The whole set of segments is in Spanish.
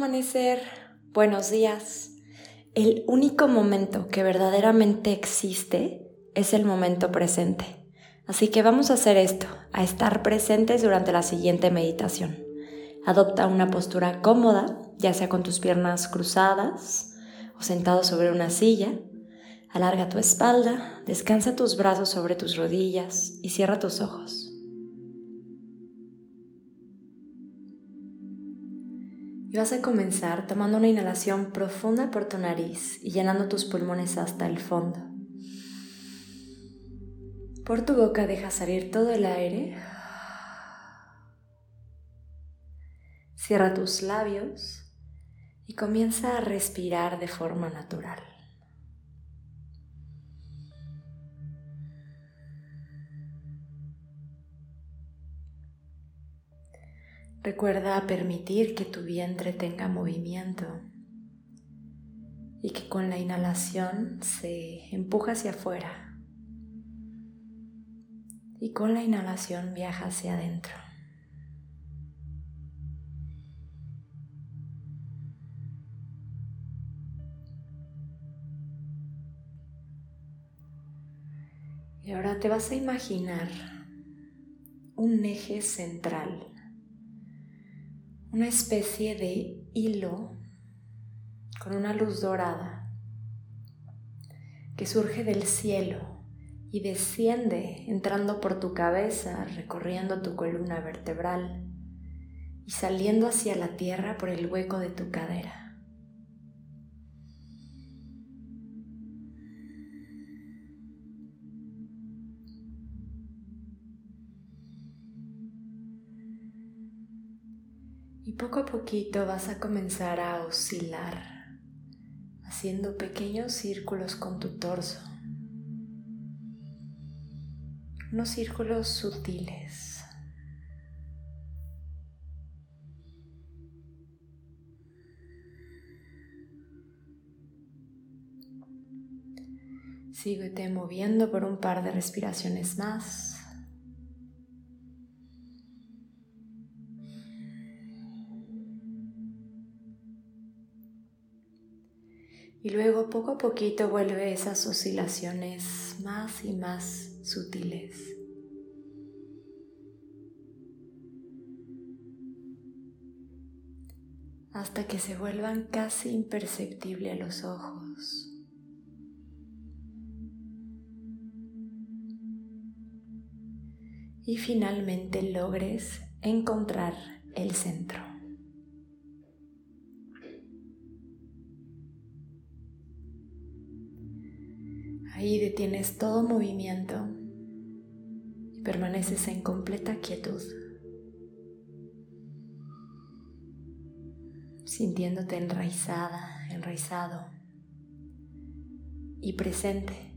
amanecer, buenos días. El único momento que verdaderamente existe es el momento presente. Así que vamos a hacer esto, a estar presentes durante la siguiente meditación. Adopta una postura cómoda, ya sea con tus piernas cruzadas o sentado sobre una silla. Alarga tu espalda, descansa tus brazos sobre tus rodillas y cierra tus ojos. Y vas a comenzar tomando una inhalación profunda por tu nariz y llenando tus pulmones hasta el fondo. Por tu boca deja salir todo el aire. Cierra tus labios y comienza a respirar de forma natural. Recuerda permitir que tu vientre tenga movimiento y que con la inhalación se empuja hacia afuera y con la inhalación viaja hacia adentro. Y ahora te vas a imaginar un eje central una especie de hilo con una luz dorada que surge del cielo y desciende entrando por tu cabeza, recorriendo tu columna vertebral y saliendo hacia la tierra por el hueco de tu cadera. Y poco a poquito vas a comenzar a oscilar, haciendo pequeños círculos con tu torso. Unos círculos sutiles. Síguete moviendo por un par de respiraciones más. Y luego poco a poquito vuelve esas oscilaciones más y más sutiles. Hasta que se vuelvan casi imperceptibles a los ojos. Y finalmente logres encontrar el centro. Detienes todo movimiento y permaneces en completa quietud, sintiéndote enraizada, enraizado y presente.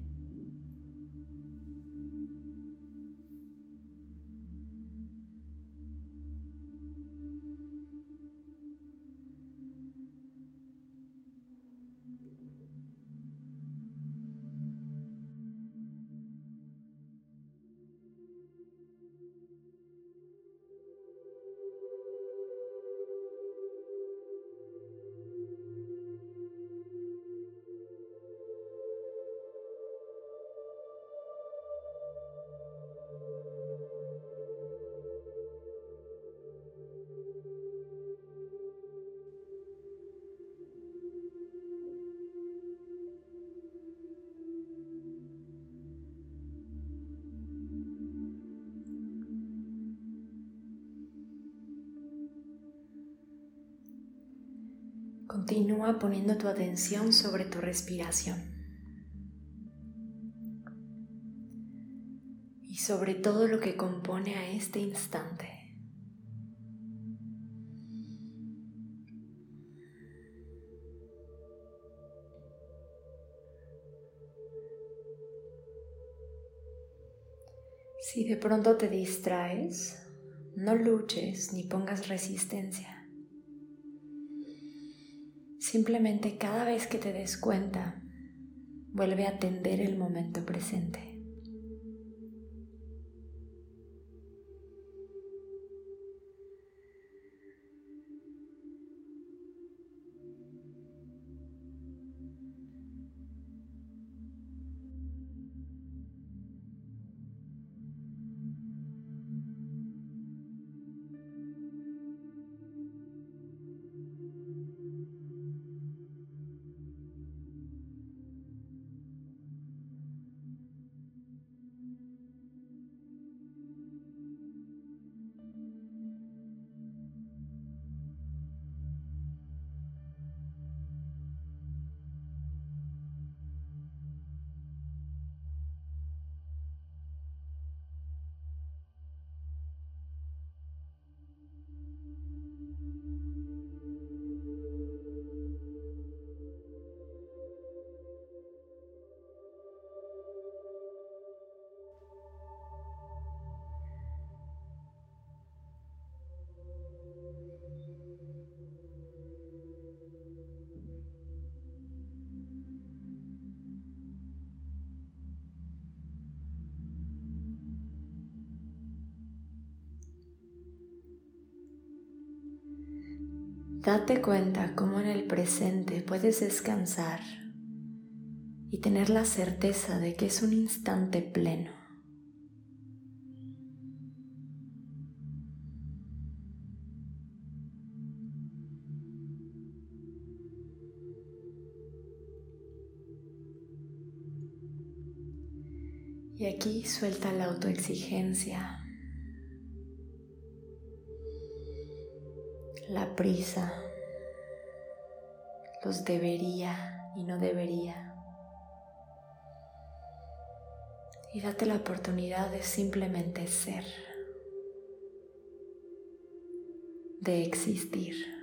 Continúa poniendo tu atención sobre tu respiración y sobre todo lo que compone a este instante. Si de pronto te distraes, no luches ni pongas resistencia. Simplemente cada vez que te des cuenta, vuelve a atender el momento presente. Date cuenta cómo en el presente puedes descansar y tener la certeza de que es un instante pleno. Y aquí suelta la autoexigencia, la prisa, los debería y no debería. Y date la oportunidad de simplemente ser, de existir.